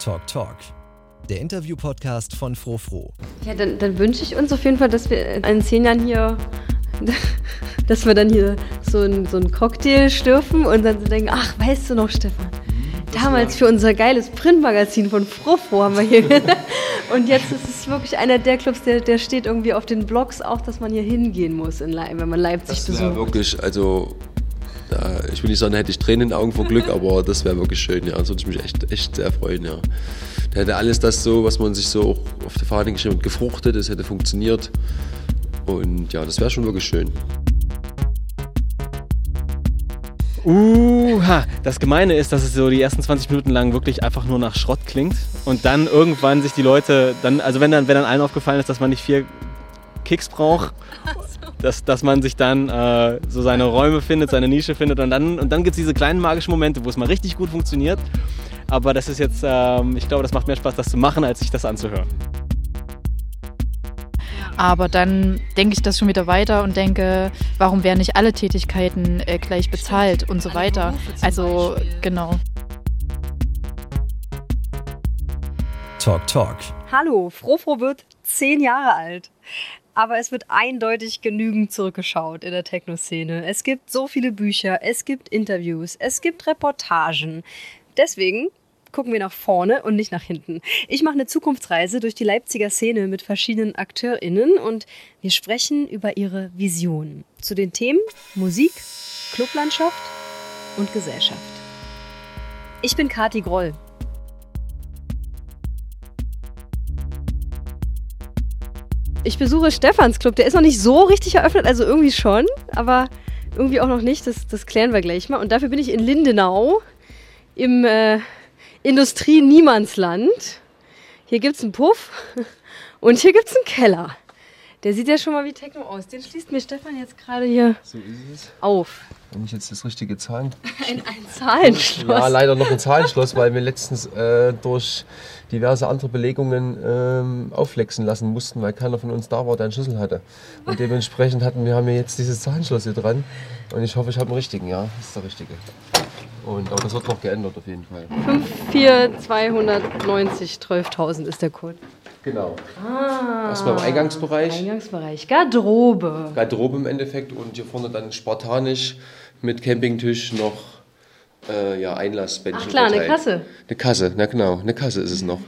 Talk Talk, der Interview-Podcast von Frofro. Ja, dann, dann wünsche ich uns auf jeden Fall, dass wir in zehn Jahren hier, dass wir dann hier so ein, so Cocktail stürfen und dann so denken, ach, weißt du noch, Stefan, damals für unser geiles Printmagazin von Frofro haben wir hier. und jetzt ist es wirklich einer der Clubs, der, der steht irgendwie auf den Blogs auch, dass man hier hingehen muss, in wenn man Leipzig Das besucht. wäre wirklich, also da, ich will nicht sagen, da hätte ich Tränen in den Augen vor Glück, aber das wäre wirklich schön, ja. Das würde ich mich echt, echt sehr freuen, ja. Da hätte alles das so, was man sich so auch auf die Fahne geschrieben hat, gefruchtet, es hätte funktioniert. Und ja, das wäre schon wirklich schön. Uha, das Gemeine ist, dass es so die ersten 20 Minuten lang wirklich einfach nur nach Schrott klingt und dann irgendwann sich die Leute, dann, also wenn dann, wenn dann allen aufgefallen ist, dass man nicht vier Kicks braucht, dass, dass man sich dann äh, so seine Räume findet, seine Nische findet und dann, und dann gibt es diese kleinen magischen Momente, wo es mal richtig gut funktioniert. Aber das ist jetzt, ähm, ich glaube, das macht mehr Spaß, das zu machen, als sich das anzuhören. Aber dann denke ich das schon wieder weiter und denke, warum werden nicht alle Tätigkeiten äh, gleich bezahlt und so weiter. Also genau. Talk Talk, Hallo, Frofro wird zehn Jahre alt. Aber es wird eindeutig genügend zurückgeschaut in der Techno-Szene. Es gibt so viele Bücher, es gibt Interviews, es gibt Reportagen. Deswegen gucken wir nach vorne und nicht nach hinten. Ich mache eine Zukunftsreise durch die Leipziger Szene mit verschiedenen AkteurInnen und wir sprechen über ihre Visionen zu den Themen Musik, Clublandschaft und Gesellschaft. Ich bin Kati Groll. Ich besuche Stefans Club. Der ist noch nicht so richtig eröffnet, also irgendwie schon, aber irgendwie auch noch nicht. Das, das klären wir gleich mal. Und dafür bin ich in Lindenau im äh, Industrie-Niemandsland. Hier gibt es einen Puff und hier gibt es einen Keller. Der sieht ja schon mal wie Techno aus. Den schließt mir Stefan jetzt gerade hier So auf. Wenn ich jetzt das richtige Zahlen. Ein, ein Zahlenschloss. Ja, leider noch ein Zahlenschloss, weil wir letztens äh, durch diverse andere Belegungen ähm, aufflexen lassen mussten, weil keiner von uns da war, der einen Schlüssel hatte. Und dementsprechend hatten wir haben wir jetzt dieses Zahlenschloss hier dran. Und ich hoffe, ich habe einen richtigen, ja, das ist der richtige. Und, aber das wird noch geändert auf jeden Fall. 5290 12.000 ist der Code. Genau. Erstmal im Eingangsbereich. Eingangsbereich. Garderobe. Garderobe im Endeffekt und hier vorne dann spartanisch mit Campingtisch noch äh, ja, Einlassbändchen. Ach klar, eine verteilt. Kasse. Eine Kasse, na genau, eine Kasse ist es noch.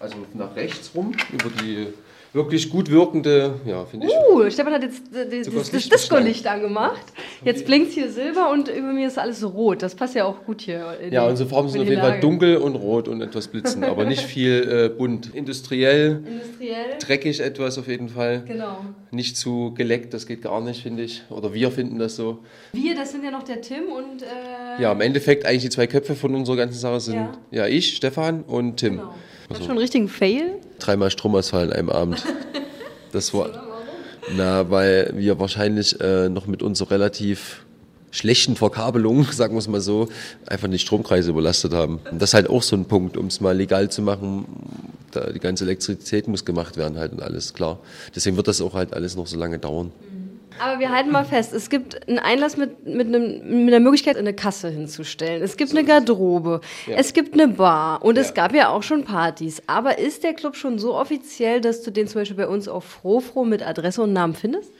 Also nach rechts rum, über die wirklich gut wirkende, ja, finde ich. Uh, Stefan hat jetzt äh, das, das, das das Licht Disco-Licht angemacht. Jetzt blinkt hier Silber und über mir ist alles rot. Das passt ja auch gut hier. Ja, unsere Farben sind in auf jeden Fall dunkel und rot und etwas blitzen, aber nicht viel äh, bunt. Industriell, Industriell. dreckig etwas auf jeden Fall. Genau. Nicht zu geleckt, das geht gar nicht, finde ich. Oder wir finden das so. Wir, das sind ja noch der Tim und. Äh, Ja, im Endeffekt eigentlich die zwei Köpfe von unserer ganzen Sache sind Ja. ja, ich, Stefan und Tim. Genau. Ich hab schon einen richtigen Fail. Dreimal Stromausfall an einem Abend. Das war. Na, weil wir wahrscheinlich äh, noch mit unserer relativ schlechten Verkabelung, sagen wir es mal so, einfach die Stromkreise überlastet haben. Und das ist halt auch so ein Punkt, um es mal legal zu machen. Die ganze Elektrizität muss gemacht werden halt und alles, klar. Deswegen wird das auch halt alles noch so lange dauern. Aber wir halten mal fest, es gibt einen Einlass mit, mit, einem, mit einer Möglichkeit, eine Kasse hinzustellen. Es gibt eine Garderobe, es gibt eine Bar und es Ja. gab ja auch schon Partys. Aber ist der Club schon so offiziell, dass du den zum Beispiel bei uns auf Frofro mit Adresse und Namen findest?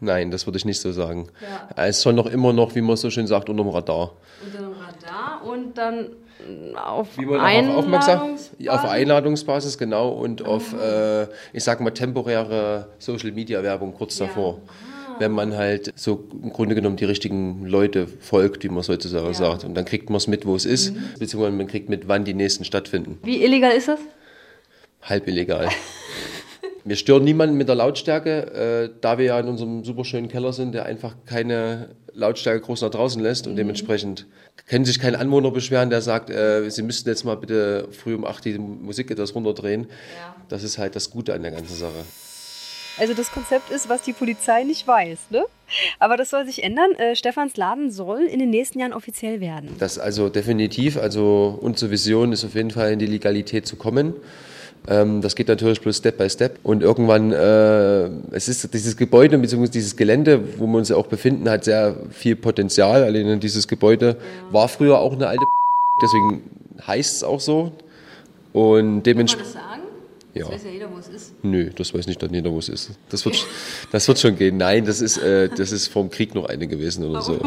Nein, das würde ich nicht so sagen. Es soll noch immer noch, wie man so schön sagt, unterm Radar. Unter dem Radar und dann äh, auf Wie man Einladungsbasis? auf Einladungsbasis, genau, und auf, äh, ich sag mal, temporäre Social Media Werbung kurz davor. Wenn man halt so im Grunde genommen die richtigen Leute folgt, wie man es heutzutage sagt. Und dann kriegt man es mit, wo es ist, beziehungsweise man kriegt mit, wann die nächsten stattfinden. Wie illegal ist das? Halb illegal. Wir stören niemanden mit der Lautstärke, äh, da wir ja in unserem superschönen Keller sind, der einfach keine Lautstärke groß nach draußen lässt und dementsprechend können sich kein Anwohner beschweren, der sagt, äh, sie müssten jetzt mal bitte früh um 8 die Musik etwas runterdrehen. Das ist halt das Gute an der ganzen Sache. Also das Konzept ist, was die Polizei nicht weiß, ne? Aber das soll sich ändern. Äh, Stefans Laden soll in den nächsten Jahren offiziell werden. Das also definitiv, also unsere Vision ist auf jeden Fall in die Legalität zu kommen. Ähm, das geht natürlich bloß Step by Step. Und irgendwann, äh, es ist dieses Gebäude bzw. dieses Gelände, wo wir uns ja auch befinden, hat sehr viel Potenzial. Allein dieses Gebäude war früher auch eine alte deswegen heißt es auch so. Und Kann dementsprechend. man das sagen? Ja. Das weiß ja jeder, wo es ist. Nö, das weiß nicht dann jeder, wo es ist. Das wird, das wird schon gehen. Nein, das ist, äh, das ist vom Krieg noch eine gewesen oder so.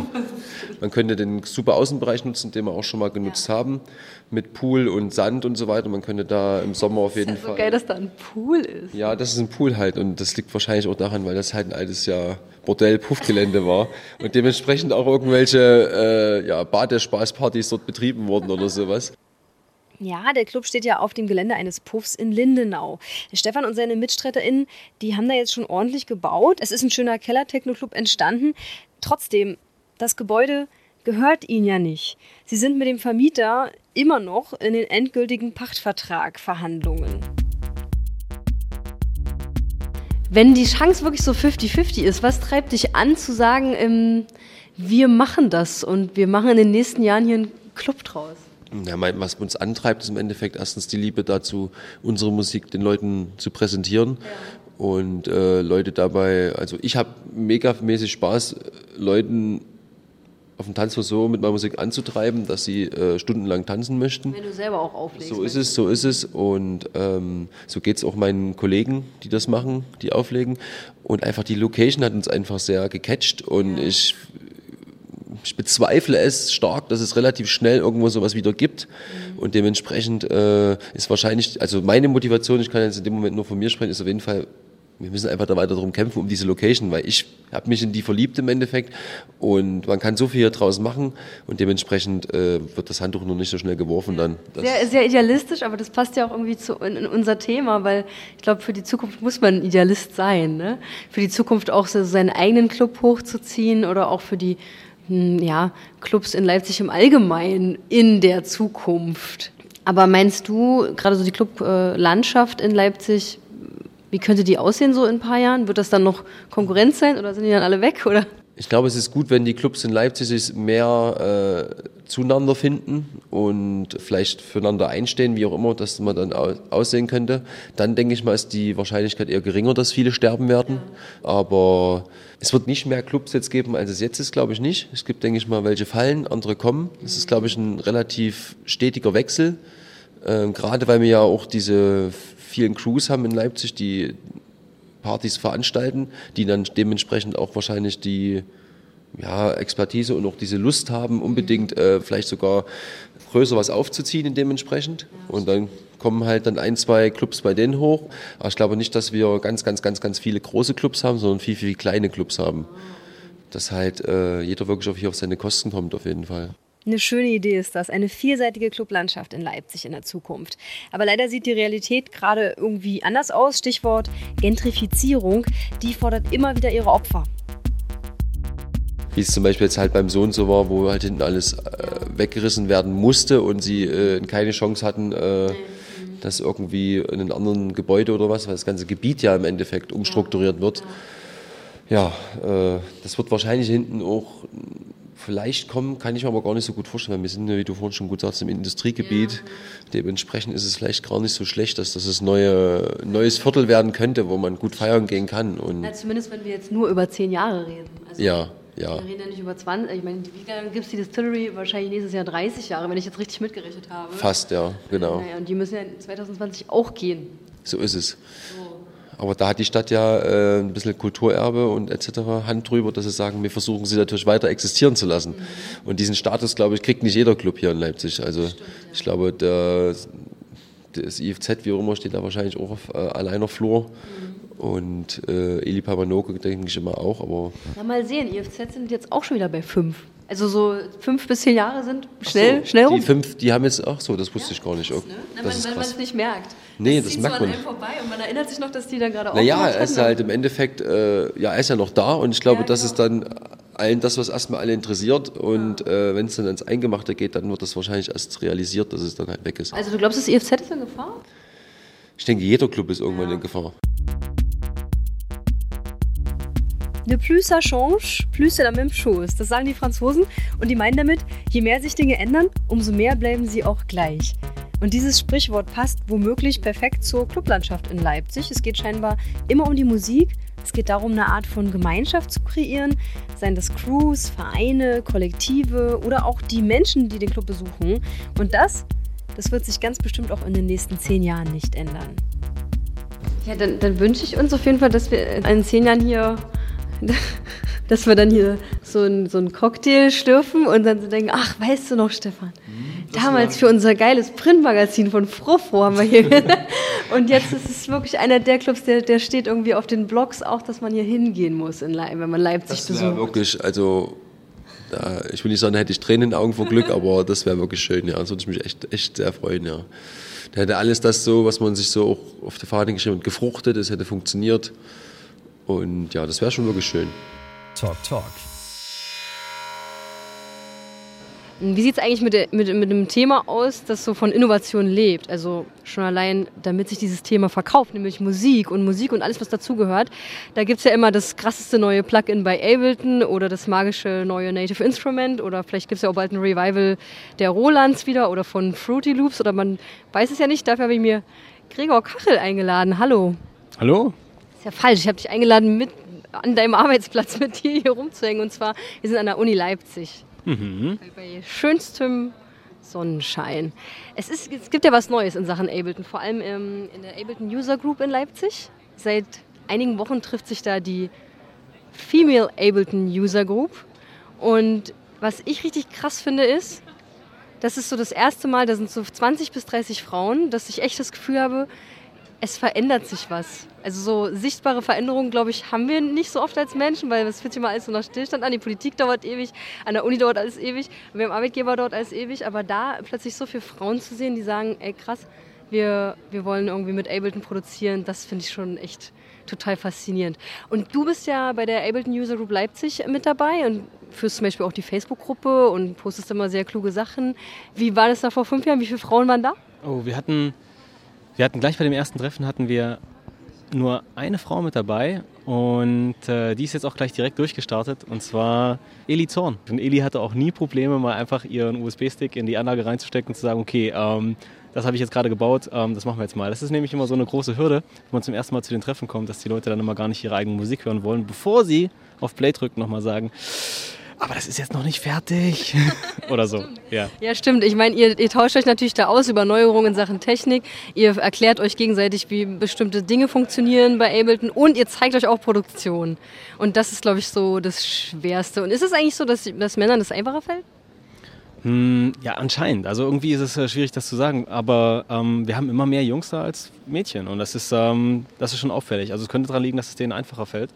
Man könnte den super Außenbereich nutzen, den wir auch schon mal genutzt haben, mit Pool und Sand und so weiter. Man könnte da im Sommer auf jeden So Fall. geil, dass da ein Pool ist. Ja, das ist ein Pool halt und das liegt wahrscheinlich auch daran, weil das halt ein altes ja Bordell-Puffgelände war und dementsprechend auch irgendwelche äh, ja, Badespaßpartys dort betrieben wurden oder sowas. Ja, der Club steht ja auf dem Gelände eines Puffs in Lindenau. Stefan und seine MitstreiterInnen, die haben da jetzt schon ordentlich gebaut. Es ist ein schöner Keller-Techno-Club entstanden. Trotzdem, das Gebäude gehört ihnen ja nicht. Sie sind mit dem Vermieter immer noch in den endgültigen Pachtvertrag-Verhandlungen. Wenn die Chance wirklich so 50-50 ist, was treibt dich an zu sagen, ähm, wir machen das und wir machen in den nächsten Jahren hier einen Club draus? Ja, was uns antreibt, ist im Endeffekt erstens die Liebe dazu, unsere Musik den Leuten zu präsentieren und äh, Leute dabei, also ich habe megamäßig Spaß, Leuten auf dem Tanzfloor so mit meiner Musik anzutreiben, dass sie äh, stundenlang tanzen möchten. Wenn du selber auch auflegst. So ist es, so ist es. Und ähm, so geht es auch meinen Kollegen, die das machen, die auflegen. Und einfach die Location hat uns einfach sehr gecatcht. Und ich, ich bezweifle es stark, dass es relativ schnell irgendwo sowas wieder gibt. Und dementsprechend äh, ist wahrscheinlich, also meine Motivation, ich kann jetzt in dem Moment nur von mir sprechen, ist auf jeden Fall, wir müssen einfach da weiter darum kämpfen, um diese Location, weil ich habe mich in die verliebt im Endeffekt und man kann so viel hier draus machen und dementsprechend äh, wird das Handtuch nur nicht so schnell geworfen dann. Sehr, sehr idealistisch, aber das passt ja auch irgendwie zu in, in unser Thema, weil ich glaube, für die Zukunft muss man ein Idealist sein. Ne? Für die Zukunft auch so seinen eigenen Club hochzuziehen oder auch für die ja, Clubs in Leipzig im Allgemeinen in der Zukunft. Aber meinst du, gerade so die Clublandschaft in Leipzig, wie könnte die aussehen so in ein paar Jahren? Wird das dann noch Konkurrenz sein oder sind die dann alle weg? Oder? Ich glaube, es ist gut, wenn die Clubs in Leipzig sich mehr äh, zueinander finden und vielleicht füreinander einstehen, wie auch immer das man dann au aussehen könnte. Dann denke ich mal, ist die Wahrscheinlichkeit eher geringer, dass viele sterben werden. Aber es wird nicht mehr Clubs jetzt geben, als es jetzt ist, glaube ich nicht. Es gibt, denke ich mal, welche fallen, andere kommen. Es ist, glaube ich, ein relativ stetiger Wechsel. Ähm, gerade weil wir ja auch diese vielen Crews haben in Leipzig, die Partys veranstalten, die dann dementsprechend auch wahrscheinlich die ja, Expertise und auch diese Lust haben, unbedingt äh, vielleicht sogar größer was aufzuziehen in dementsprechend. Und dann kommen halt dann ein, zwei Clubs bei denen hoch. Aber ich glaube nicht, dass wir ganz, ganz, ganz, ganz viele große Clubs haben, sondern viel, viel kleine Clubs haben. Dass halt äh, jeder wirklich auf hier auf seine Kosten kommt, auf jeden Fall. Eine schöne Idee ist das, eine vielseitige Clublandschaft in Leipzig in der Zukunft. Aber leider sieht die Realität gerade irgendwie anders aus. Stichwort Gentrifizierung, die fordert immer wieder ihre Opfer. Wie es zum Beispiel jetzt halt beim Sohn so war, wo halt hinten alles äh, weggerissen werden musste und sie äh, keine Chance hatten, äh, das irgendwie in einem anderen Gebäude oder was, weil das ganze Gebiet ja im Endeffekt umstrukturiert wird. Ja, äh, das wird wahrscheinlich hinten auch vielleicht kommen, kann ich mir aber gar nicht so gut vorstellen, weil wir sind ja, wie du vorhin schon gut sagst, im Industriegebiet. Dementsprechend ist es vielleicht gar nicht so schlecht, dass das ein neue, neues Viertel werden könnte, wo man gut feiern gehen kann. Und Na, zumindest wenn wir jetzt nur über zehn Jahre reden. Also ja, ja. Wir reden ja nicht über 20, ich meine, wie lange gibt es die Distillery? Wahrscheinlich nächstes Jahr 30 Jahre, wenn ich jetzt richtig mitgerechnet habe. Fast, ja, genau. Naja, und die müssen ja 2020 auch gehen. So ist es. Aber da hat die Stadt ja äh, ein bisschen Kulturerbe und etc. Hand drüber, dass sie sagen, wir versuchen sie natürlich weiter existieren zu lassen. Und diesen Status, glaube ich, kriegt nicht jeder Club hier in Leipzig. Also ich glaube, der, das IFZ, wie auch immer, steht da wahrscheinlich auch auf äh, alleiner Flur. Und äh, Eli Pamanoke denke ich immer auch, aber Na, mal sehen, IFZ sind jetzt auch schon wieder bei fünf. Also so fünf bis zehn Jahre sind schnell, so, schnell rum. Die fünf, die haben jetzt, ach so, das wusste ich gar nicht. Okay. Ne? Na, Das man, ist wenn man krass. es nicht merkt. Nee, das das merkt so an man einem nicht. vorbei und man erinnert sich noch, dass die dann gerade Naja, aufgemacht er ist halt im Endeffekt, äh, ja, er ist ja noch da und ich glaube, Ja, das genau. ist dann allen das, was erstmal alle interessiert und äh, wenn es dann ins Eingemachte geht, dann wird das wahrscheinlich erst realisiert, dass es dann halt weg ist. Also du glaubst, das IFZ ist in Gefahr? Ich denke, jeder Club ist irgendwann in Gefahr. Ne plus ça change, plus c'est la même chose. Das sagen die Franzosen und die meinen damit, je mehr sich Dinge ändern, umso mehr bleiben sie auch gleich. Und dieses Sprichwort passt womöglich perfekt zur Clublandschaft in Leipzig. Es geht scheinbar immer um die Musik. Es geht darum, eine Art von Gemeinschaft zu kreieren, seien das Crews, Vereine, Kollektive oder auch die Menschen, die den Club besuchen. Und das Das wird sich ganz bestimmt auch in den nächsten zehn Jahren nicht ändern. Ja, dann, dann wünsche ich uns auf jeden Fall, dass wir in zehn Jahren hier, dass wir dann hier so einen so einen Cocktail schlürfen und dann so denken, ach, weißt du noch, Stefan, damals für unser geiles Printmagazin von Frofro haben wir hier. und jetzt ist es wirklich einer der Clubs, der, der steht irgendwie auf den Blogs auch, dass man hier hingehen muss, in Leip, wenn man Leipzig Das wäre besucht. wirklich, also ich will nicht sagen, da hätte ich Tränen in den Augen vor Glück, aber das wäre wirklich schön, ja. Das würde ich mich echt, echt sehr freuen, ja. Da hätte alles das so, was man sich so auch auf die Fahne geschrieben hat, gefruchtet, es hätte funktioniert. Und ja, das wäre schon wirklich schön. Talk Talk. Wie sieht es eigentlich mit, mit, mit dem Thema aus, das so von Innovation lebt? Also schon allein, damit sich dieses Thema verkauft, nämlich Musik und Musik und alles, was dazugehört. Da gibt es ja immer das krasseste neue Plugin bei Ableton oder das magische neue Native Instrument oder vielleicht gibt es ja auch bald ein Revival der Rolands wieder oder von Fruity Loops oder man weiß es ja nicht. Dafür habe ich mir Gregor Kachel eingeladen. Hallo. Hallo? Ist ja falsch. Ich habe dich eingeladen, mit an deinem Arbeitsplatz mit dir hier rumzuhängen. Und zwar, wir sind an der Uni Leipzig. Mhm. Bei schönstem Sonnenschein. Es, ist, es gibt ja was Neues in Sachen Ableton, vor allem ähm, in der Ableton User Group in Leipzig. Seit einigen Wochen trifft sich da die Female Ableton User Group. Und was ich richtig krass finde, ist, das ist so das erste Mal, da sind so 20 bis 30 Frauen, dass ich echt das Gefühl habe, es verändert sich was. Also so sichtbare Veränderungen, glaube ich, haben wir nicht so oft als Menschen, weil es fühlt sich immer alles so nach Stillstand an. Die Politik dauert ewig, an der Uni dauert alles ewig, beim Arbeitgeber dauert alles ewig. Aber da plötzlich so viele Frauen zu sehen, die sagen, ey krass, wir, wir wollen irgendwie mit Ableton produzieren, das finde ich schon echt total faszinierend. Und du bist ja bei der Ableton User Group Leipzig mit dabei und führst zum Beispiel auch die Facebook-Gruppe und postest immer sehr kluge Sachen. Wie war das da vor fünf Jahren? Wie viele Frauen waren da? Oh, wir hatten, wir hatten gleich bei dem ersten Treffen hatten wir nur eine Frau mit dabei und äh, die ist jetzt auch gleich direkt durchgestartet und zwar Eli Zorn. Und Eli hatte auch nie Probleme, mal einfach ihren USB-Stick in die Anlage reinzustecken und zu sagen, okay, ähm, das habe ich jetzt gerade gebaut, ähm, das machen wir jetzt mal. Das ist nämlich immer so eine große Hürde, wenn man zum ersten Mal zu den Treffen kommt, dass die Leute dann immer gar nicht ihre eigene Musik hören wollen, bevor sie auf Play drücken nochmal sagen, aber das ist jetzt noch nicht fertig. Oder so, ja. Ja, stimmt. Ich meine, ihr, ihr tauscht euch natürlich da aus über Neuerungen in Sachen Technik. Ihr erklärt euch gegenseitig, wie bestimmte Dinge funktionieren bei Ableton und ihr zeigt euch auch Produktion. Und das ist, glaube ich, so das Schwerste. Und ist es eigentlich so, dass, dass Männern das einfacher fällt? Hm, ja, anscheinend. Also irgendwie ist es äh, schwierig, das zu sagen. Aber ähm, wir haben immer mehr Jungs da als Mädchen. Und das ist, ähm, das ist schon auffällig. Also es könnte daran liegen, dass es denen einfacher fällt.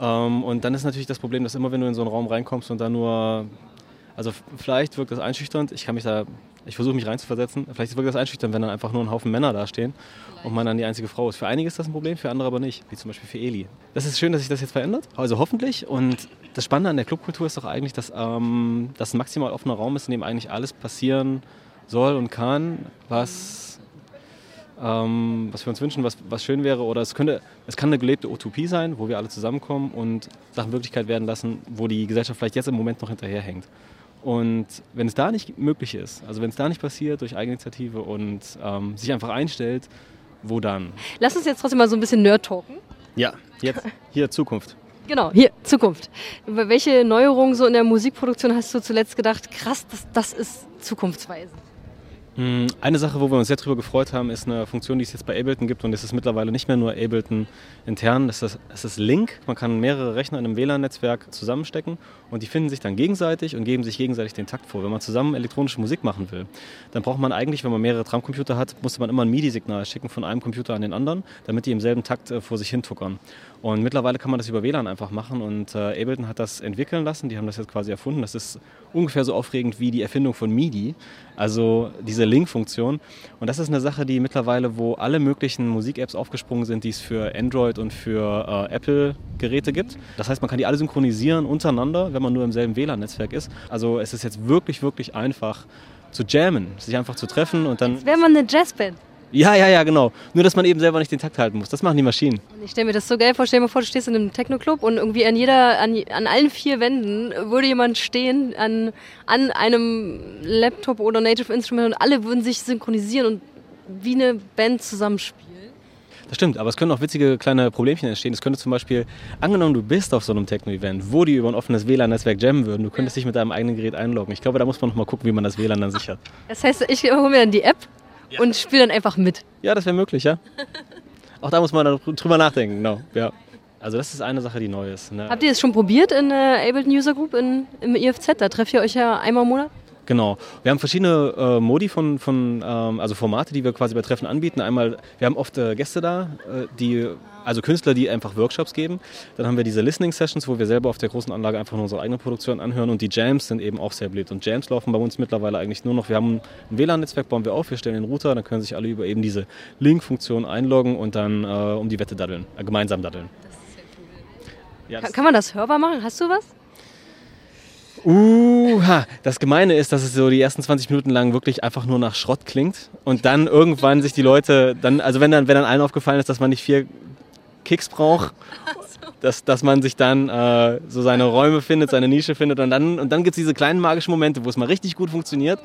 Ähm, und dann ist natürlich das Problem, dass immer, wenn du in so einen Raum reinkommst und da nur. Also vielleicht wirkt das einschüchternd. Ich kann mich da. Ich versuche mich reinzuversetzen. Vielleicht wirkt das einschüchternd, wenn dann einfach nur ein Haufen Männer da stehen und man dann die einzige Frau ist. Für einige ist das ein Problem, für andere aber nicht. Wie zum Beispiel für Eli. Das ist schön, dass sich das jetzt verändert. Also hoffentlich. Und das Spannende an der Clubkultur ist doch eigentlich, dass ähm, das ein maximal offener Raum ist, in dem eigentlich alles passieren soll und kann, was, ähm, was wir uns wünschen, was, was schön wäre. Oder es, könnte, es kann eine gelebte Utopie sein, wo wir alle zusammenkommen und Sachen Wirklichkeit werden lassen, wo die Gesellschaft vielleicht jetzt im Moment noch hinterherhängt. Und wenn es da nicht möglich ist, also wenn es da nicht passiert durch Eigeninitiative und ähm, sich einfach einstellt, wo dann? Lass uns jetzt trotzdem mal so ein bisschen Nerd talken. Ja, jetzt, hier Zukunft. Genau, hier, Zukunft. Über welche Neuerungen so in der Musikproduktion hast du zuletzt gedacht, krass, das, das ist zukunftsweisend? Mm, Eine Sache, wo wir uns sehr drüber gefreut haben, ist eine Funktion, die es jetzt bei Ableton gibt und es ist mittlerweile nicht mehr nur Ableton intern, das ist, das ist Link. Man kann mehrere Rechner in einem WLAN-Netzwerk zusammenstecken und die finden sich dann gegenseitig und geben sich gegenseitig den Takt vor. Wenn man zusammen elektronische Musik machen will, dann braucht man eigentlich, wenn man mehrere Drumcomputer hat, musste man immer ein MIDI-Signal schicken von einem Computer an den anderen, damit die im selben Takt äh, vor sich hin tuckern. Und mittlerweile kann man das über WLAN einfach machen und äh, Ableton hat das entwickeln lassen, die haben das jetzt quasi erfunden. Das ist ungefähr so aufregend wie die Erfindung von MIDI, also diese Link-Funktion. Und das ist eine Sache, die mittlerweile, wo alle möglichen Musik-Apps aufgesprungen sind, die es für Android und für äh, Apple-Geräte gibt. Das heißt, man kann die alle synchronisieren untereinander, wenn man nur im selben WLAN-Netzwerk ist. Also es ist jetzt wirklich, wirklich einfach zu jammen, sich einfach zu treffen und dann... Wäre man eine Jazzband? Ja, ja, ja, genau. Nur, dass man eben selber nicht den Takt halten muss. Das machen die Maschinen. Und Ich stelle mir das so geil vor. Stell dir mal vor, du stehst in einem Techno-Club und irgendwie an jeder, an, an allen vier Wänden würde jemand stehen an, an einem Laptop oder Native Instrument und alle würden sich synchronisieren und wie eine Band zusammenspielen. Das stimmt, aber es können auch witzige kleine Problemchen entstehen. Es könnte zum Beispiel, angenommen, du bist auf so einem Techno-Event, wo die über ein offenes WLAN-Netzwerk jammen würden, du könntest dich mit deinem eigenen Gerät einloggen. Ich glaube, da muss man noch mal gucken, wie man das WLAN dann sichert. Das heißt, ich hole mir dann die App und spiele dann einfach mit. Ja, das wäre möglich, ja. Auch da muss man dann drüber nachdenken, genau. Ja. Also das ist eine Sache, die neu ist. Ne? Habt ihr das schon probiert in der Ableton User Group in, im IFZ? Da trefft ihr euch ja einmal im Monat? Genau. Wir haben verschiedene äh, Modi von, von ähm, also Formate, die wir quasi bei Treffen anbieten. Einmal, wir haben oft äh, Gäste da, äh, die, also Künstler, die einfach Workshops geben. Dann haben wir diese Listening Sessions, wo wir selber auf der großen Anlage einfach nur unsere eigene Produktion anhören. Und die Jams sind eben auch sehr beliebt. Und Jams laufen bei uns mittlerweile eigentlich nur noch, wir haben ein WLAN-Netzwerk, bauen wir auf, wir stellen den Router, dann können sich alle über eben diese Link-Funktion einloggen und dann äh, um die Wette daddeln, äh, gemeinsam daddeln. Ja, kann, kann man das hörbar machen? Hast du was? Uh, das Gemeine ist, dass es so die ersten 20 Minuten lang wirklich einfach nur nach Schrott klingt und dann irgendwann sich die Leute, dann, also wenn dann, wenn dann allen aufgefallen ist, dass man nicht vier Kicks braucht, dass, dass man sich dann äh, so seine Räume findet, seine Nische findet und dann, und dann gibt es diese kleinen magischen Momente, wo es mal richtig gut funktioniert.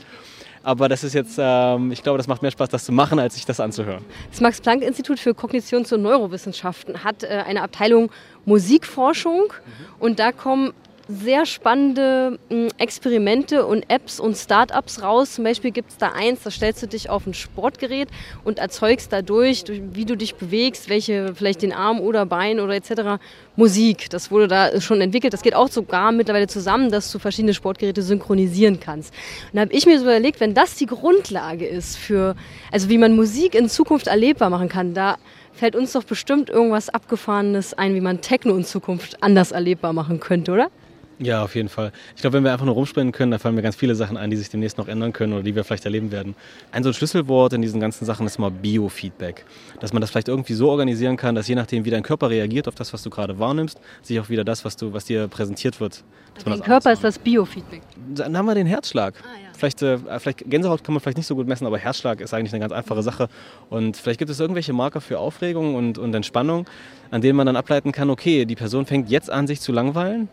Aber das ist jetzt, ähm, ich glaube, das macht mehr Spaß, das zu machen, als sich das anzuhören. Das Max-Planck-Institut für Kognitions- und Neurowissenschaften hat äh, eine Abteilung Musikforschung und da kommen sehr spannende mh, Experimente und Apps und Startups raus. Zum Beispiel gibt es da eins, da stellst du dich auf ein Sportgerät und erzeugst dadurch, durch, wie du dich bewegst, welche vielleicht den Arm oder Bein oder etc. Musik. Das wurde da schon entwickelt. Das geht auch sogar mittlerweile zusammen, dass du verschiedene Sportgeräte synchronisieren kannst. Und da habe ich mir so überlegt, wenn das die Grundlage ist für, also wie man Musik in Zukunft erlebbar machen kann, da fällt uns doch bestimmt irgendwas Abgefahrenes ein, wie man Techno in Zukunft anders erlebbar machen könnte, oder? Ja, auf jeden Fall. Ich glaube, wenn wir einfach nur rumspringen können, dann fallen mir ganz viele Sachen ein, die sich demnächst noch ändern können oder die wir vielleicht erleben werden. Ein so ein Schlüsselwort in diesen ganzen Sachen ist immer Biofeedback. Dass man das vielleicht irgendwie so organisieren kann, dass je nachdem, wie dein Körper reagiert auf das, was du gerade wahrnimmst, sich auch wieder das, was, du, was dir präsentiert wird. Dein Körper ist das Biofeedback. Dann haben wir den Herzschlag. Ah, ja. Vielleicht, äh, vielleicht Gänsehaut kann man vielleicht nicht so gut messen, aber Herzschlag ist eigentlich eine ganz einfache Sache. Und vielleicht gibt es irgendwelche Marker für Aufregung und, und Entspannung, an denen man dann ableiten kann, okay, die Person fängt jetzt an, sich zu langweilen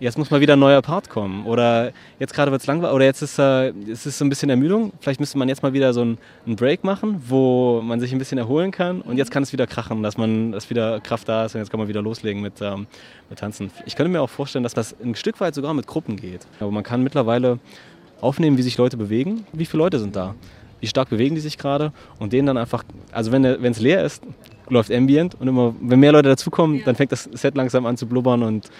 jetzt muss mal wieder ein neuer Part kommen. Oder jetzt gerade wird es langweilig, oder jetzt ist äh, es ist so ein bisschen Ermüdung. Vielleicht müsste man jetzt mal wieder so einen, einen Break machen, wo man sich ein bisschen erholen kann. Und jetzt kann es wieder krachen, dass man, dass wieder Kraft da ist und jetzt kann man wieder loslegen mit, ähm, mit Tanzen. Ich könnte mir auch vorstellen, dass das ein Stück weit sogar mit Gruppen geht. Aber man kann mittlerweile aufnehmen, wie sich Leute bewegen. Wie viele Leute sind da? Wie stark bewegen die sich gerade? Und denen dann einfach, also wenn es leer ist, läuft Ambient und immer, wenn mehr Leute dazukommen, dann fängt das Set langsam an zu blubbern und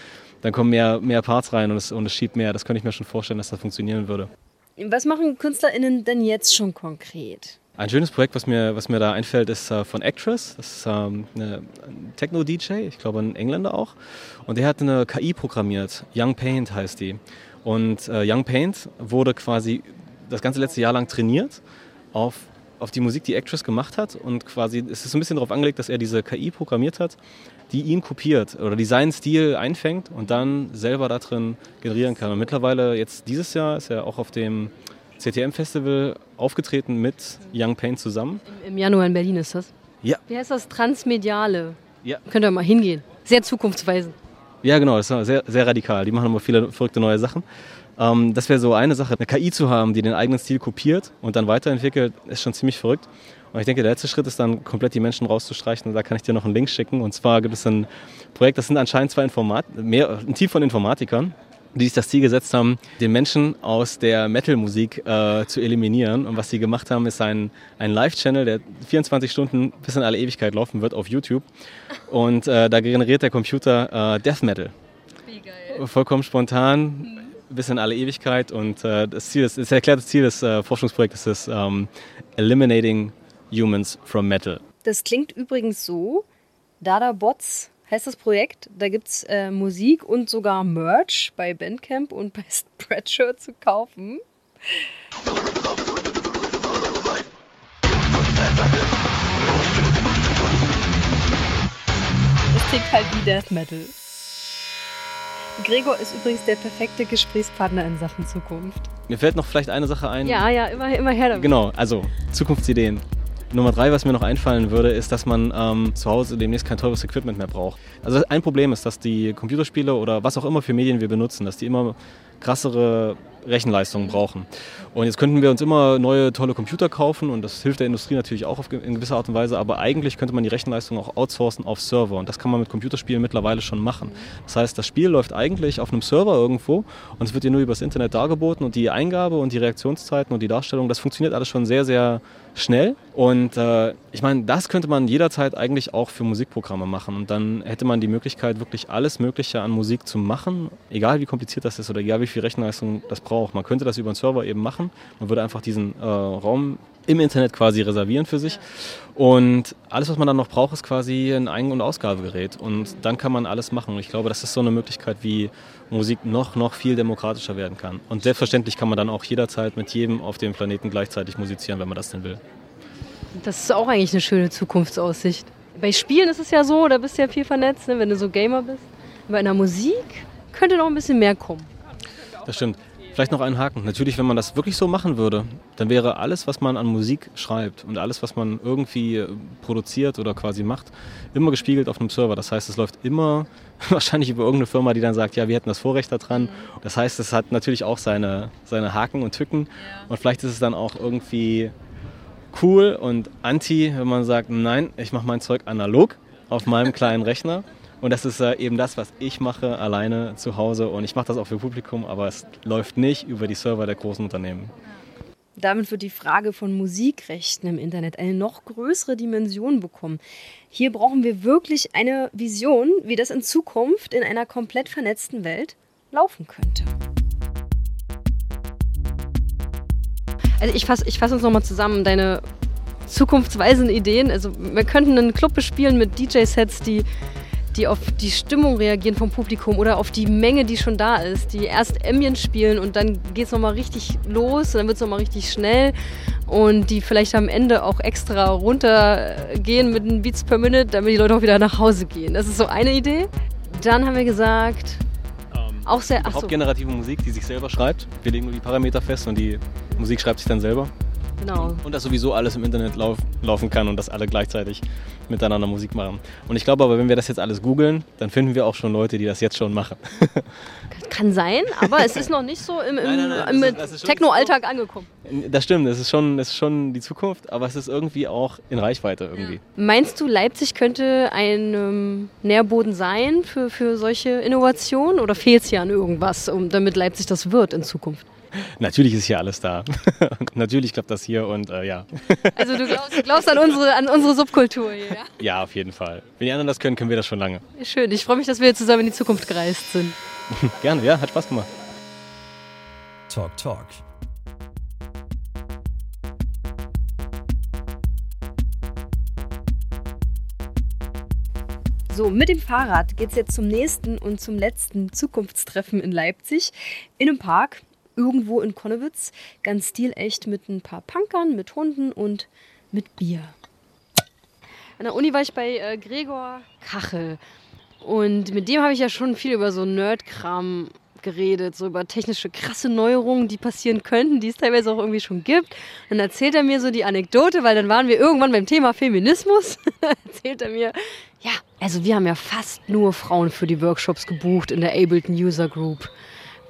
dann kommen mehr, mehr Parts rein und es, und es schiebt mehr. Das könnte ich mir schon vorstellen, dass das funktionieren würde. Was machen KünstlerInnen denn jetzt schon konkret? Ein schönes Projekt, was mir, was mir da einfällt, ist äh, von Actress. Das ist ähm, eine Techno-DJ, ich glaube ein Engländer auch. Und der hat eine KI programmiert. Young Paint heißt die. Und äh, Young Paint wurde quasi das ganze letzte Jahr lang trainiert auf auf die Musik, die Actress gemacht hat. Und quasi es ist so ein bisschen darauf angelegt, dass er diese KI programmiert hat, die ihn kopiert oder die seinen Stil einfängt und dann selber da drin generieren kann. Und mittlerweile, jetzt dieses Jahr, ist er auch auf dem CTM-Festival aufgetreten mit Young Pain zusammen. Im Januar in Berlin ist das? Ja. Wie heißt das? Transmediale. Ja. Könnt ihr mal hingehen. Sehr zukunftsweisend. Ja, genau, das ist sehr, sehr radikal. Die machen immer viele verrückte neue Sachen. Ähm, das wäre so eine Sache. Eine KI zu haben, die den eigenen Stil kopiert und dann weiterentwickelt, ist schon ziemlich verrückt. Und ich denke, der letzte Schritt ist dann, komplett die Menschen rauszustreichen. Und da kann ich dir noch einen Link schicken. Und zwar gibt es ein Projekt, das sind anscheinend zwei Informat mehr, ein Team von Informatikern, die sich das Ziel gesetzt haben, den Menschen aus der Metal-Musik äh, zu eliminieren. Und was sie gemacht haben, ist ein, ein Live-Channel, der 24 Stunden bis in alle Ewigkeit laufen wird auf YouTube. Und äh, da generiert der Computer äh, Death Metal. Wie geil. Vollkommen spontan bis in alle Ewigkeit. Und äh, das Ziel ist, das erklärte Ziel des äh, Forschungsprojektes ist ähm, Eliminating Humans from Metal. Das klingt übrigens so, Dada Bots heißt das Projekt. Da gibt es äh, Musik und sogar Merch bei Bandcamp und bei Spreadshirt zu kaufen. Es klingt halt wie Death Metal. Gregor ist übrigens der perfekte Gesprächspartner in Sachen Zukunft. Mir fällt noch vielleicht eine Sache ein. Ja, ja, immer, immer her damit. Genau, also Zukunftsideen. Nummer drei, was mir noch einfallen würde, ist, dass man ähm, zu Hause demnächst kein teures Equipment mehr braucht. Also ein Problem ist, dass die Computerspiele oder was auch immer für Medien wir benutzen, dass die immer krassere Rechenleistungen brauchen. Und jetzt könnten wir uns immer neue tolle Computer kaufen und das hilft der Industrie natürlich auch in gewisser Art und Weise, aber eigentlich könnte man die Rechenleistung auch outsourcen auf Server und das kann man mit Computerspielen mittlerweile schon machen. Das heißt, das Spiel läuft eigentlich auf einem Server irgendwo und es wird dir nur übers Internet dargeboten und die Eingabe und die Reaktionszeiten und die Darstellung, das funktioniert alles schon sehr, sehr schnell. Und äh, ich meine, das könnte man jederzeit eigentlich auch für Musikprogramme machen. Und dann hätte man die Möglichkeit, wirklich alles Mögliche an Musik zu machen, egal wie kompliziert das ist oder egal wie viel Rechenleistung das braucht. Man könnte das über einen Server eben machen. Man würde einfach diesen äh, Raum im Internet quasi reservieren für sich. Und alles, was man dann noch braucht, ist quasi ein Ein- und Ausgabegerät. Und dann kann man alles machen. Und ich glaube, das ist so eine Möglichkeit, wie Musik noch, noch viel demokratischer werden kann. Und selbstverständlich kann man dann auch jederzeit mit jedem auf dem Planeten gleichzeitig musizieren, wenn man das denn will. Das ist auch eigentlich eine schöne Zukunftsaussicht. Bei Spielen ist es ja so, da bist du ja viel vernetzt, ne, wenn du so Gamer bist. Bei einer Musik könnte noch ein bisschen mehr kommen. Das stimmt. Vielleicht noch einen Haken. Natürlich, wenn man das wirklich so machen würde, dann wäre alles, was man an Musik schreibt und alles, was man irgendwie äh, produziert oder quasi macht, immer gespiegelt auf einem Server. Das heißt, es läuft immer wahrscheinlich über irgendeine Firma, die dann sagt, ja, wir hätten das Vorrecht daran. Das heißt, es hat natürlich auch seine, seine Haken und Tücken. Und vielleicht ist es dann auch irgendwie cool und anti, wenn man sagt, nein, ich mache mein Zeug analog auf meinem kleinen Rechner. Und das ist äh, eben das, was ich mache, alleine zu Hause. Und ich mache das auch für Publikum, aber es läuft nicht über die Server der großen Unternehmen. Damit wird die Frage von Musikrechten im Internet eine noch größere Dimension bekommen. Hier brauchen wir wirklich eine Vision, wie das in Zukunft in einer komplett vernetzten Welt laufen könnte. Also ich fasse ich fass uns nochmal zusammen, deine zukunftsweisenden Ideen. Also wir könnten einen Club bespielen mit DJ-Sets, die die auf die Stimmung reagieren vom Publikum oder auf die Menge, die schon da ist. Die erst Ambient spielen und dann geht es nochmal richtig los und dann wird es nochmal richtig schnell und die vielleicht am Ende auch extra runtergehen mit den Beats per Minute, damit die Leute auch wieder nach Hause gehen. Das ist so eine Idee. Dann haben wir gesagt, auch sehr... Hauptgenerative Musik, die sich selber schreibt. Wir legen nur die Parameter fest und die Musik schreibt sich dann selber. Genau. Und dass sowieso alles im Internet lauf, laufen kann und dass alle gleichzeitig miteinander Musik machen. Und ich glaube aber, wenn wir das jetzt alles googeln, dann finden wir auch schon Leute, die das jetzt schon machen. Kann sein, aber es ist noch nicht so im, im, im Techno-Alltag angekommen. Das stimmt, es ist schon, es ist schon die Zukunft, aber es ist irgendwie auch in Reichweite irgendwie. Meinst du, Leipzig könnte ein ähm, Nährboden sein für, für solche Innovationen oder fehlt es hier an irgendwas, um, damit Leipzig das wird in Zukunft? Natürlich ist hier alles da. Natürlich klappt das hier und äh, ja. Also du glaubst, du glaubst an, unsere, an unsere Subkultur hier, ja? Ja, auf jeden Fall. Wenn die anderen das können, können wir das schon lange. Schön, ich freue mich, dass wir zusammen in die Zukunft gereist sind. Gerne, ja, hat Spaß gemacht. Talk Talk. So, mit dem Fahrrad geht es jetzt zum nächsten und zum letzten Zukunftstreffen in Leipzig. In einem Park, irgendwo in Konnewitz. Ganz stilecht mit ein paar Punkern, mit Hunden und mit Bier. An der Uni war ich bei äh, Gregor Kachel. Und mit dem habe ich ja schon viel über so Nerdkram geredet, so über technische krasse Neuerungen, die passieren könnten, die es teilweise auch irgendwie schon gibt. Dann erzählt er mir so die Anekdote, weil dann waren wir irgendwann beim Thema Feminismus. erzählt er mir, ja, also wir haben ja fast nur Frauen für die Workshops gebucht in der Ableton User Group.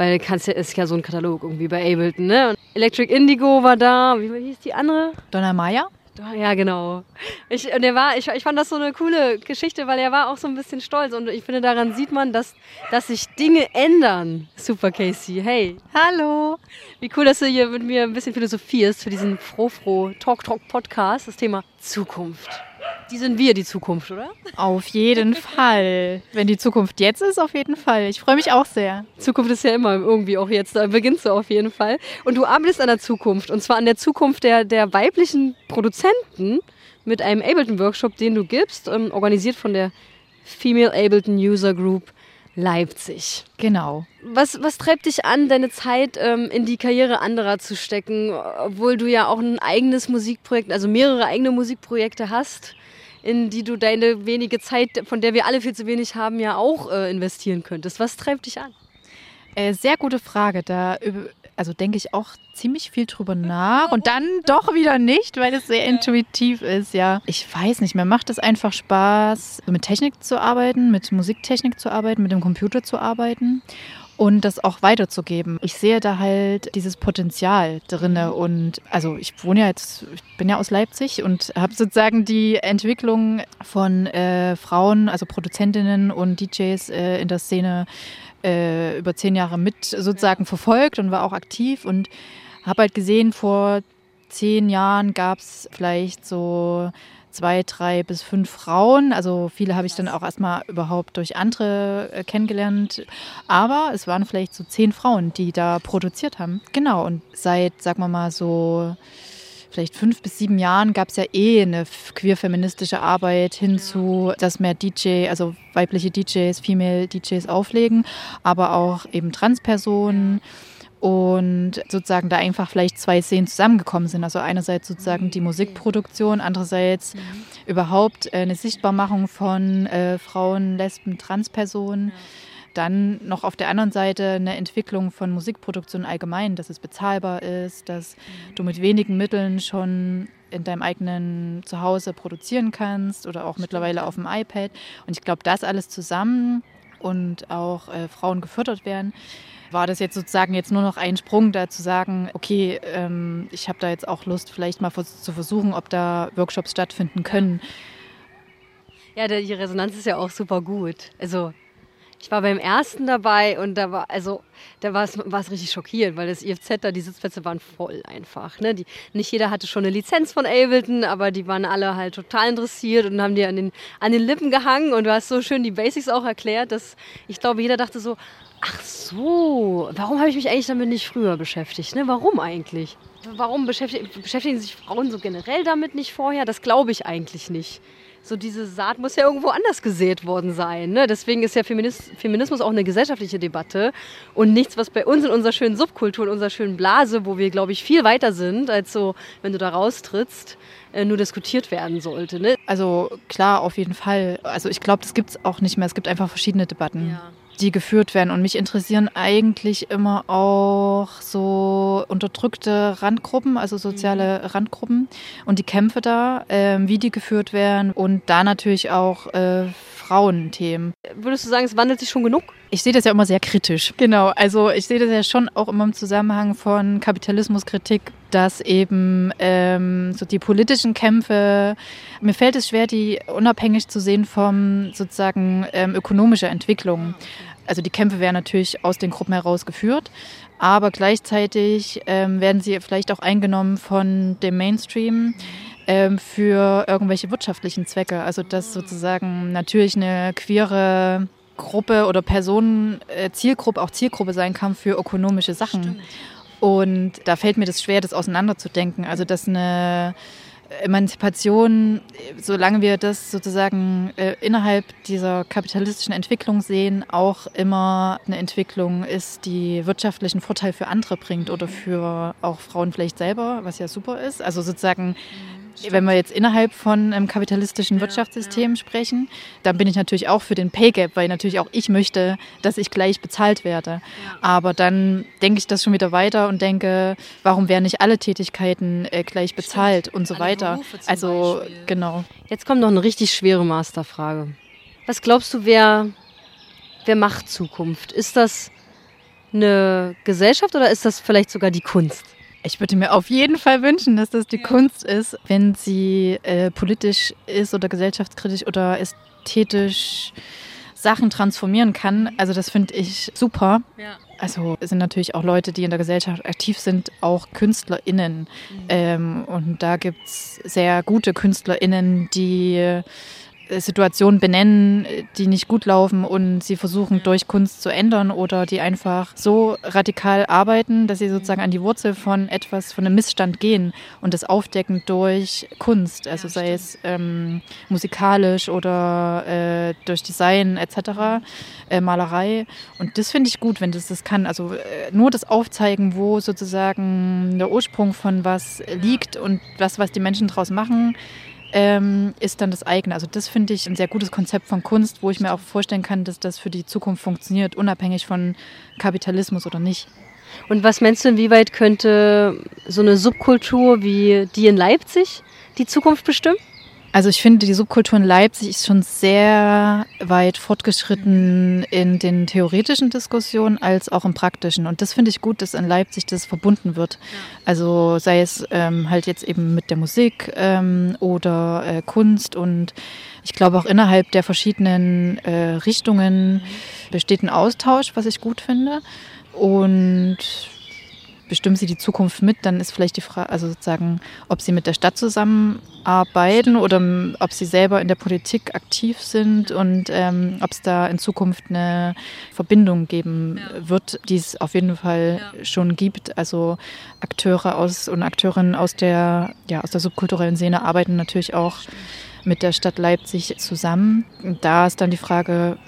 Weil kannst ja, ist ja so ein Katalog irgendwie bei Ableton, ne? Und Electric Indigo war da, wie hieß die andere? Donna Meyer? Ja, genau. Ich, und er war, ich, ich fand das so eine coole Geschichte, weil er war auch so ein bisschen stolz. Und ich finde, daran sieht man, dass, dass sich Dinge ändern. Super, Casey. Hey, Hallo. wie cool, dass du hier mit mir ein bisschen philosophierst für diesen Froh-Froh Talk-Talk-Podcast, das Thema Zukunft. Die sind wir, die Zukunft, oder? Auf jeden Fall. Wenn die Zukunft jetzt ist, auf jeden Fall. Ich freue mich auch sehr. Zukunft ist ja immer irgendwie auch jetzt, da beginnst du auf jeden Fall. Und du arbeitest an der Zukunft, und zwar an der Zukunft der, der weiblichen Produzenten mit einem Ableton-Workshop, den du gibst, ähm, organisiert von der Female Ableton User Group Leipzig. Genau. Was, was treibt dich an, deine Zeit ähm, in die Karriere anderer zu stecken, obwohl du ja auch ein eigenes Musikprojekt, also mehrere eigene Musikprojekte hast, in die du deine wenige Zeit, von der wir alle viel zu wenig haben, ja auch äh, investieren könntest? Was treibt dich an? Äh, sehr gute Frage. Da also denke ich auch ziemlich viel drüber nach und dann doch wieder nicht, weil es sehr intuitiv ist, ja. Ich weiß nicht, mir macht es einfach Spaß, mit Technik zu arbeiten, mit Musiktechnik zu arbeiten, mit dem Computer zu arbeiten. und das auch weiterzugeben. Ich sehe da halt dieses Potenzial drinne und also ich wohne ja jetzt, ich bin ja aus Leipzig und habe sozusagen die Entwicklung von äh, Frauen, also Produzentinnen und DJs äh, in der Szene äh, über zehn Jahre mit sozusagen verfolgt und war auch aktiv und habe halt gesehen, vor zehn Jahren gab es vielleicht so zwei, drei bis fünf Frauen. Also viele habe ich dann auch erstmal überhaupt durch andere äh, kennengelernt. Aber es waren vielleicht so zehn Frauen, die da produziert haben. Genau. Und seit, sagen wir mal, so vielleicht fünf bis sieben Jahren gab es ja eh eine queer-feministische Arbeit hinzu, dass mehr DJ, also weibliche DJs, Female DJs auflegen, aber auch eben Transpersonen. Und sozusagen da einfach vielleicht zwei Szenen zusammengekommen sind. Also einerseits sozusagen die Musikproduktion, andererseits mhm. überhaupt äh, eine Sichtbarmachung von äh, Frauen, Lesben, Transpersonen. Ja. Dann noch auf der anderen Seite eine Entwicklung von Musikproduktion allgemein, dass es bezahlbar ist, dass mhm. du mit wenigen Mitteln schon in deinem eigenen Zuhause produzieren kannst oder auch mittlerweile auf dem iPad. Und ich glaube, das alles zusammen und auch äh, Frauen gefördert werden, war das jetzt sozusagen jetzt nur noch ein Sprung, da zu sagen, okay, ähm, ich habe da jetzt auch Lust, vielleicht mal zu versuchen, ob da Workshops stattfinden können. Ja, die Resonanz ist ja auch super gut. Also ich war beim ersten dabei und da war, also, da war es richtig schockierend, weil das IFZ da, die Sitzplätze waren voll einfach. Ne? Die, nicht jeder hatte schon eine Lizenz von Ableton, aber die waren alle halt total interessiert und haben die an den, an den Lippen gehangen und du hast so schön die Basics auch erklärt, dass ich glaube, jeder dachte so, ach so, warum habe ich mich eigentlich damit nicht früher beschäftigt? Ne? Warum eigentlich? Warum beschäftigen sich Frauen so generell damit nicht vorher? Das glaube ich eigentlich nicht so diese Saat muss ja irgendwo anders gesät worden sein. Ne? Deswegen ist ja Feminis Feminismus auch eine gesellschaftliche Debatte und nichts, was bei uns in unserer schönen Subkultur, in unserer schönen Blase, wo wir, glaube ich, viel weiter sind, als so, wenn du da raustrittst, äh, nur diskutiert werden sollte. Ne? Also klar, auf jeden Fall. Also ich glaube, das gibt es auch nicht mehr. Es gibt einfach verschiedene Debatten. Ja die geführt werden. Und mich interessieren eigentlich immer auch so unterdrückte Randgruppen, also soziale mhm. Randgruppen und die Kämpfe da, äh, wie die geführt werden und da natürlich auch äh, Frauenthemen. Würdest du sagen, es wandelt sich schon genug? Ich sehe das ja immer sehr kritisch. Genau, also ich sehe das ja schon auch immer im Zusammenhang von Kapitalismuskritik, dass eben ähm, so die politischen Kämpfe, mir fällt es schwer, die unabhängig zu sehen vom sozusagen ähm, ökonomischer Entwicklung also die Kämpfe werden natürlich aus den Gruppen heraus geführt, aber gleichzeitig ähm, werden sie vielleicht auch eingenommen von dem Mainstream ähm, für irgendwelche wirtschaftlichen Zwecke. Also dass sozusagen natürlich eine queere Gruppe oder Personen, äh, Zielgruppe auch Zielgruppe sein kann für ökonomische Sachen. Stimmt. Und da fällt mir das schwer, das auseinanderzudenken. Also dass eine Emanzipation, solange wir das sozusagen äh, innerhalb dieser kapitalistischen Entwicklung sehen, auch immer eine Entwicklung ist, die wirtschaftlichen Vorteil für andere bringt oder für auch Frauen vielleicht selber, was ja super ist. Also sozusagen Stimmt. Wenn wir jetzt innerhalb von einem kapitalistischen ja, Wirtschaftssystem ja. sprechen, dann bin ich natürlich auch für den Pay Gap, weil natürlich auch ich möchte, dass ich gleich bezahlt werde. Ja. Aber dann denke ich das schon wieder weiter und denke, warum werden nicht alle Tätigkeiten äh, gleich bezahlt Stimmt. und so alle weiter. Also Beispiel. genau. Jetzt kommt noch eine richtig schwere Masterfrage. Was glaubst du, wer, wer macht Zukunft? Ist das eine Gesellschaft oder ist das vielleicht sogar die Kunst? Ich würde mir auf jeden Fall wünschen, dass das die ja. Kunst ist, wenn sie äh, politisch ist oder gesellschaftskritisch oder ästhetisch Sachen transformieren kann. Also das finde ich super. Ja. Also es sind natürlich auch Leute, die in der Gesellschaft aktiv sind, auch KünstlerInnen. Mhm. Ähm, und da gibt es sehr gute KünstlerInnen, die Situationen benennen, die nicht gut laufen und sie versuchen durch Kunst zu ändern oder die einfach so radikal arbeiten, dass sie sozusagen an die Wurzel von etwas, von einem Missstand gehen und das aufdecken durch Kunst, also ja, sei es ähm, musikalisch oder äh, durch Design etc., äh, Malerei. Und das finde ich gut, wenn das das kann. Also äh, nur das Aufzeigen, wo sozusagen der Ursprung von was liegt und was, was die Menschen daraus machen, ähm, ist dann das eigene. Also das finde ich ein sehr gutes Konzept von Kunst, wo ich mir auch vorstellen kann, dass das für die Zukunft funktioniert, unabhängig von Kapitalismus oder nicht. Und was meinst du, inwieweit könnte so eine Subkultur wie die in Leipzig die Zukunft bestimmen? Also ich finde, die Subkultur in Leipzig ist schon sehr weit fortgeschritten in den theoretischen Diskussionen als auch im praktischen. Und das finde ich gut, dass in Leipzig das verbunden wird. Also sei es ähm, halt jetzt eben mit der Musik ähm, oder äh, Kunst. Und ich glaube auch innerhalb der verschiedenen äh, Richtungen besteht ein Austausch, was ich gut finde. Und bestimmen sie die Zukunft mit, dann ist vielleicht die Frage, also sozusagen, ob sie mit der Stadt zusammenarbeiten oder ob sie selber in der Politik aktiv sind und ähm, ob es da in Zukunft eine Verbindung geben wird, die es auf jeden Fall schon gibt. Also Akteure aus und Akteurinnen aus der, ja, aus der subkulturellen Szene arbeiten natürlich auch mit der Stadt Leipzig zusammen. Und da ist dann die Frage,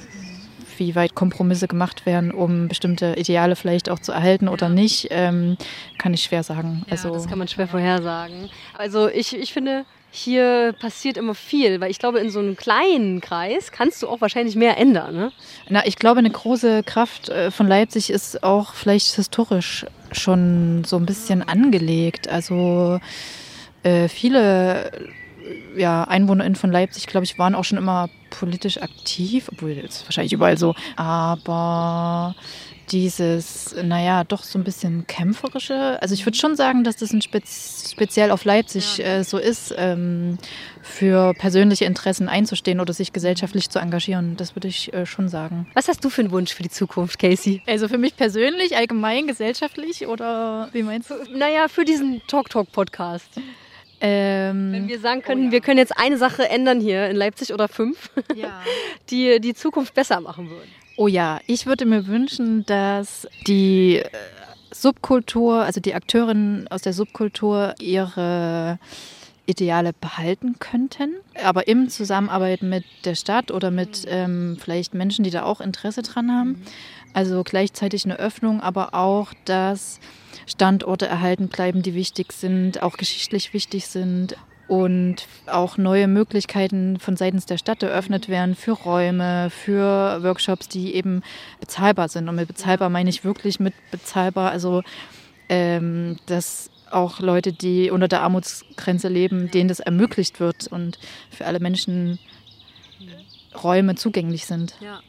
wie weit Kompromisse gemacht werden, um bestimmte Ideale vielleicht auch zu erhalten oder nicht, ähm, kann ich schwer sagen. Ja, also, das kann man schwer vorhersagen. Also ich, ich finde, hier passiert immer viel, weil ich glaube, in so einem kleinen Kreis kannst du auch wahrscheinlich mehr ändern. Ne? Na, ich glaube, eine große Kraft äh, von Leipzig ist auch vielleicht historisch schon so ein bisschen angelegt. Also äh, viele ja, EinwohnerInnen von Leipzig, glaube ich, waren auch schon immer politisch aktiv, obwohl jetzt wahrscheinlich überall so. Aber dieses, naja, doch so ein bisschen kämpferische. Also ich würde schon sagen, dass das ein Spez speziell auf Leipzig ja. äh, so ist, ähm, für persönliche Interessen einzustehen oder sich gesellschaftlich zu engagieren. Das würde ich äh, schon sagen. Was hast du für einen Wunsch für die Zukunft, Casey? Also für mich persönlich, allgemein, gesellschaftlich oder wie meinst du? Naja, für diesen Talk Talk Podcast. Ähm, Wenn wir sagen können, oh ja. wir können jetzt eine Sache ändern hier in Leipzig oder fünf, ja. die die Zukunft besser machen würden. Oh ja, ich würde mir wünschen, dass die äh, Subkultur, also die Akteurinnen aus der Subkultur ihre Ideale behalten könnten, aber im Zusammenarbeit mit der Stadt oder mit ähm, vielleicht Menschen, die da auch Interesse dran haben. Mhm. Also gleichzeitig eine Öffnung, aber auch, dass Standorte erhalten bleiben, die wichtig sind, auch geschichtlich wichtig sind und auch neue Möglichkeiten von seitens der Stadt eröffnet werden für Räume, für Workshops, die eben bezahlbar sind. Und mit bezahlbar meine ich wirklich mit bezahlbar, also ähm, dass auch Leute, die unter der Armutsgrenze leben, denen das ermöglicht wird und für alle Menschen Räume zugänglich sind. Ja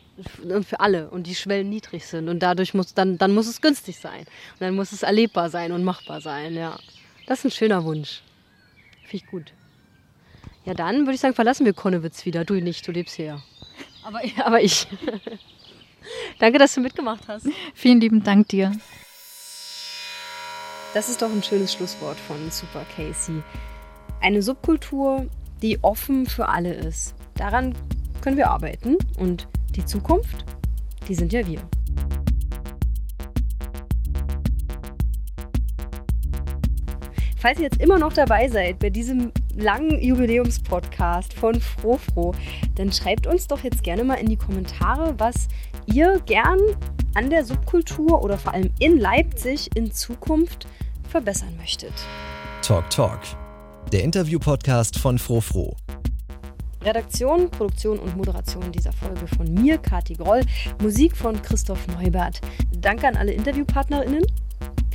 und für alle und die Schwellen niedrig sind und dadurch muss dann dann muss es günstig sein. Und dann muss es erlebbar sein und machbar sein ja. Das ist ein schöner Wunsch. Finde ich gut. Ja dann würde ich sagen verlassen wir Konnewitz wieder. Du nicht du lebst hier. Aber aber ich. Danke dass du mitgemacht hast. Vielen lieben Dank dir das ist doch ein schönes Schlusswort von Super Casey. Eine Subkultur die offen für alle ist. Daran können wir arbeiten. Und die Zukunft, die sind ja wir. Falls ihr jetzt immer noch dabei seid bei diesem langen Jubiläumspodcast von Frofro, dann schreibt uns doch jetzt gerne mal in die Kommentare, was ihr gern an der Subkultur oder vor allem in Leipzig in Zukunft verbessern möchtet. Talk Talk, der Interview-Podcast von Frofro. Redaktion, Produktion und Moderation dieser Folge von mir, Kati Groll. Musik von Christoph Neubert. Danke an alle Interviewpartnerinnen,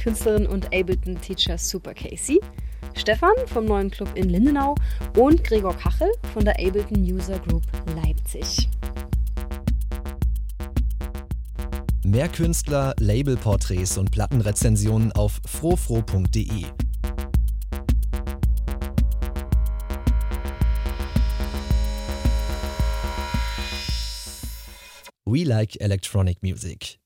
Künstlerin und Ableton Teacher Super Casey. Stefan vom neuen Club in Lindenau und Gregor Kachel von der Ableton User Group Leipzig. Mehr Künstler, Labelporträts und Plattenrezensionen auf frofro.de. We like electronic music.